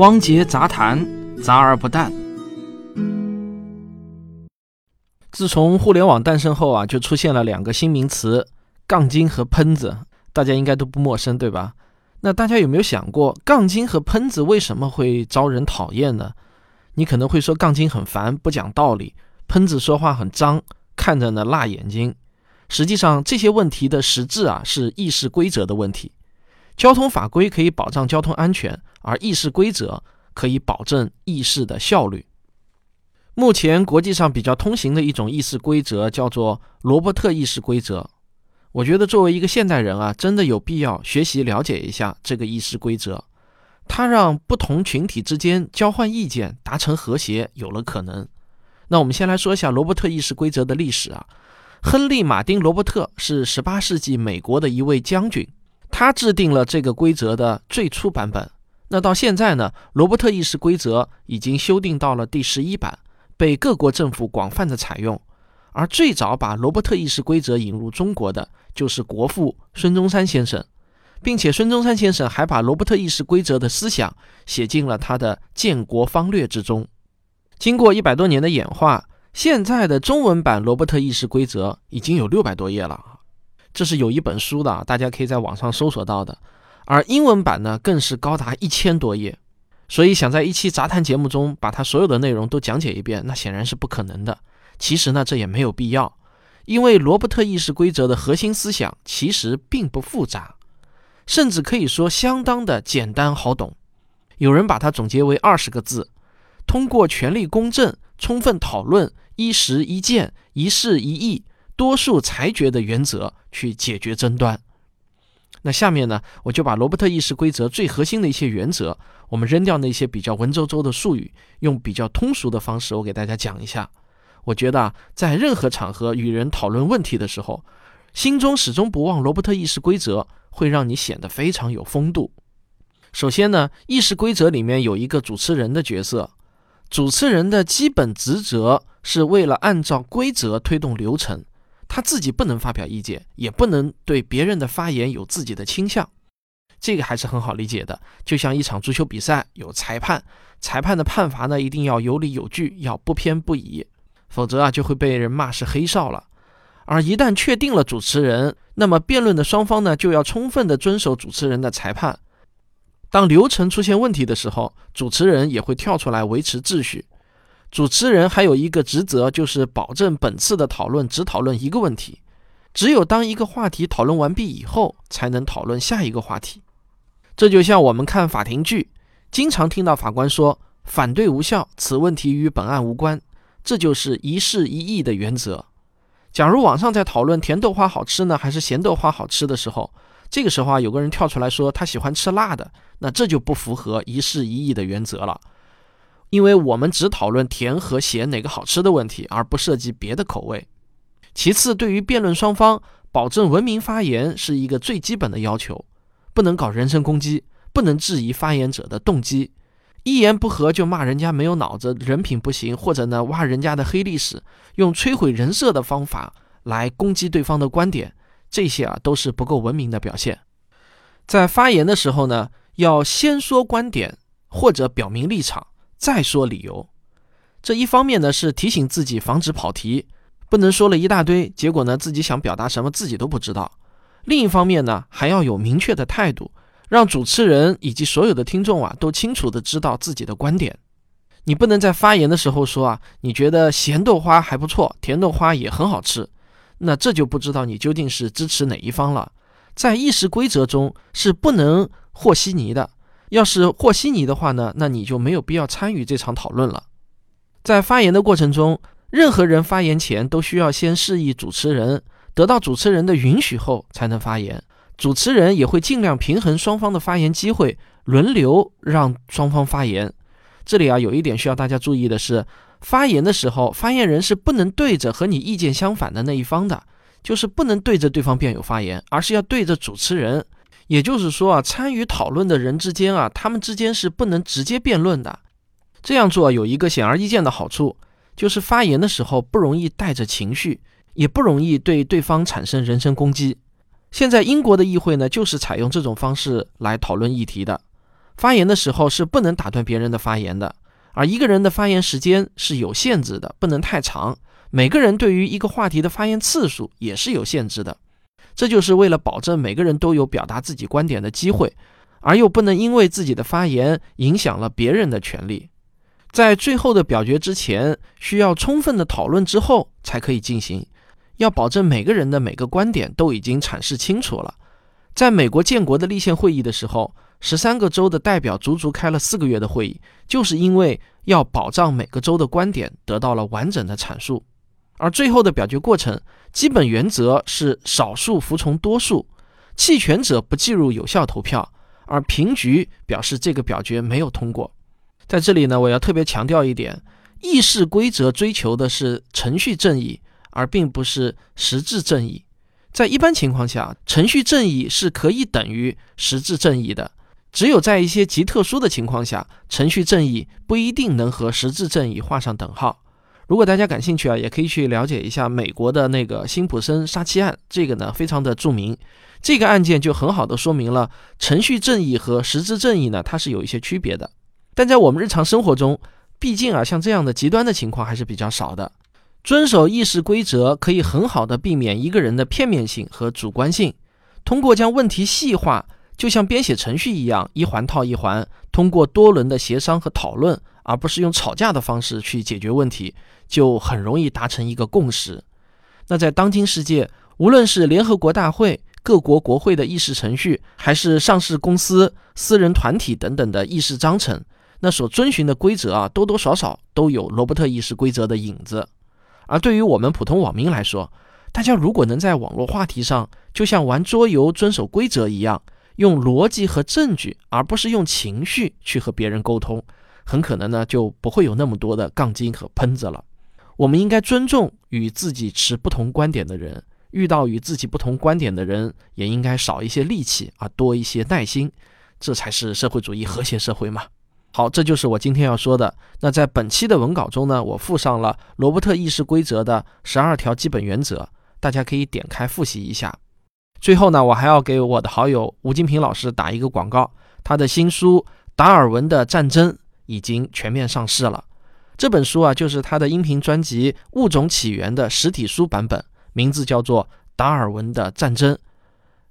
汪杰杂谈，杂而不淡。自从互联网诞生后啊，就出现了两个新名词：杠精和喷子。大家应该都不陌生，对吧？那大家有没有想过，杠精和喷子为什么会招人讨厌呢？你可能会说，杠精很烦，不讲道理；喷子说话很脏，看着呢辣眼睛。实际上，这些问题的实质啊，是议事规则的问题。交通法规可以保障交通安全，而议事规则可以保证议事的效率。目前国际上比较通行的一种议事规则叫做罗伯特议事规则。我觉得作为一个现代人啊，真的有必要学习了解一下这个议事规则。它让不同群体之间交换意见，达成和谐有了可能。那我们先来说一下罗伯特议事规则的历史啊。亨利·马丁·罗伯特是18世纪美国的一位将军，他制定了这个规则的最初版本。那到现在呢，罗伯特议事规则已经修订到了第十一版，被各国政府广泛的采用。而最早把罗伯特议事规则引入中国的就是国父孙中山先生，并且孙中山先生还把罗伯特议事规则的思想写进了他的建国方略之中。经过一百多年的演化，现在的中文版罗伯特议事规则已经有六百多页了，这是有一本书的，大家可以在网上搜索到的。而英文版呢，更是高达一千多页，所以想在一期杂谈节目中把它所有的内容都讲解一遍，那显然是不可能的。其实呢，这也没有必要，因为罗伯特议事规则的核心思想其实并不复杂，甚至可以说相当的简单好懂。有人把它总结为二十个字：通过权力公正、充分讨论、一时一见、一事一议、多数裁决的原则去解决争端。那下面呢，我就把罗伯特议事规则最核心的一些原则，我们扔掉那些比较文绉绉的术语，用比较通俗的方式，我给大家讲一下。我觉得啊，在任何场合与人讨论问题的时候，心中始终不忘罗伯特议事规则，会让你显得非常有风度。首先呢，议事规则里面有一个主持人的角色，主持人的基本职责是为了按照规则推动流程，他自己不能发表意见，也不能对别人的发言有自己的倾向。这个还是很好理解的，就像一场足球比赛有裁判，裁判的判罚呢一定要有理有据，要不偏不倚。否则啊，就会被人骂是黑哨了。而一旦确定了主持人，那么辩论的双方呢，就要充分的遵守主持人的裁判。当流程出现问题的时候，主持人也会跳出来维持秩序。主持人还有一个职责，就是保证本次的讨论只讨论一个问题。只有当一个话题讨论完毕以后，才能讨论下一个话题。这就像我们看法庭剧，经常听到法官说“反对无效，此问题与本案无关”。这就是一事一议的原则。假如网上在讨论甜豆花好吃呢，还是咸豆花好吃的时候，这个时候啊，有个人跳出来说他喜欢吃辣的，那这就不符合一事一议的原则了。因为我们只讨论甜和咸哪个好吃的问题，而不涉及别的口味。其次，对于辩论双方，保证文明发言是一个最基本的要求，不能搞人身攻击，不能质疑发言者的动机。一言不合就骂人家没有脑子、人品不行，或者呢挖人家的黑历史，用摧毁人设的方法来攻击对方的观点，这些啊都是不够文明的表现。在发言的时候呢，要先说观点或者表明立场，再说理由。这一方面呢是提醒自己防止跑题，不能说了一大堆，结果呢自己想表达什么自己都不知道。另一方面呢还要有明确的态度。让主持人以及所有的听众啊，都清楚的知道自己的观点。你不能在发言的时候说啊，你觉得咸豆花还不错，甜豆花也很好吃，那这就不知道你究竟是支持哪一方了。在议事规则中是不能和稀泥的，要是和稀泥的话呢，那你就没有必要参与这场讨论了。在发言的过程中，任何人发言前都需要先示意主持人，得到主持人的允许后才能发言。主持人也会尽量平衡双方的发言机会，轮流让双方发言。这里啊，有一点需要大家注意的是，发言的时候，发言人是不能对着和你意见相反的那一方的，就是不能对着对方辩友发言，而是要对着主持人。也就是说啊，参与讨论的人之间啊，他们之间是不能直接辩论的。这样做有一个显而易见的好处，就是发言的时候不容易带着情绪，也不容易对对方产生人身攻击。现在英国的议会呢，就是采用这种方式来讨论议题的。发言的时候是不能打断别人的发言的，而一个人的发言时间是有限制的，不能太长。每个人对于一个话题的发言次数也是有限制的，这就是为了保证每个人都有表达自己观点的机会，而又不能因为自己的发言影响了别人的权利。在最后的表决之前，需要充分的讨论之后才可以进行，要保证每个人的每个观点都已经阐释清楚了。在美国建国的立宪会议的时候，十三个州的代表足足开了四个月的会议，就是因为要保障每个州的观点得到了完整的阐述。而最后的表决过程，基本原则是少数服从多数，弃权者不计入有效投票，而平局表示这个表决没有通过。在这里呢，我要特别强调一点：议事规则追求的是程序正义，而并不是实质正义。在一般情况下，程序正义是可以等于实质正义的。只有在一些极特殊的情况下，程序正义不一定能和实质正义画上等号。如果大家感兴趣啊，也可以去了解一下美国的那个辛普森杀妻案，这个呢非常的著名。这个案件就很好的说明了程序正义和实质正义呢，它是有一些区别的。但在我们日常生活中，毕竟啊，像这样的极端的情况还是比较少的。遵守议事规则可以很好的避免一个人的片面性和主观性。通过将问题细化，就像编写程序一样，一环套一环，通过多轮的协商和讨论，而不是用吵架的方式去解决问题，就很容易达成一个共识。那在当今世界，无论是联合国大会、各国国会的议事程序，还是上市公司、私人团体等等的议事章程，那所遵循的规则啊，多多少少都有罗伯特议事规则的影子。而对于我们普通网民来说，大家如果能在网络话题上，就像玩桌游遵守规则一样，用逻辑和证据，而不是用情绪去和别人沟通，很可能呢就不会有那么多的杠精和喷子了。我们应该尊重与自己持不同观点的人，遇到与自己不同观点的人，也应该少一些戾气啊，多一些耐心，这才是社会主义和谐社会嘛。好，这就是我今天要说的。那在本期的文稿中呢，我附上了罗伯特议事规则的十二条基本原则，大家可以点开复习一下。最后呢，我还要给我的好友吴金平老师打一个广告，他的新书《达尔文的战争》已经全面上市了。这本书啊，就是他的音频专辑《物种起源》的实体书版本，名字叫做《达尔文的战争》。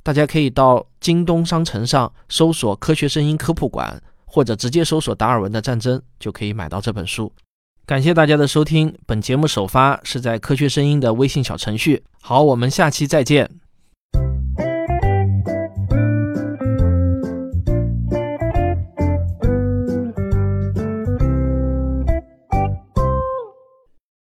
大家可以到京东商城上搜索“科学声音科普馆”。或者直接搜索达尔文的战争就可以买到这本书。感谢大家的收听，本节目首发是在科学声音的微信小程序。好，我们下期再见。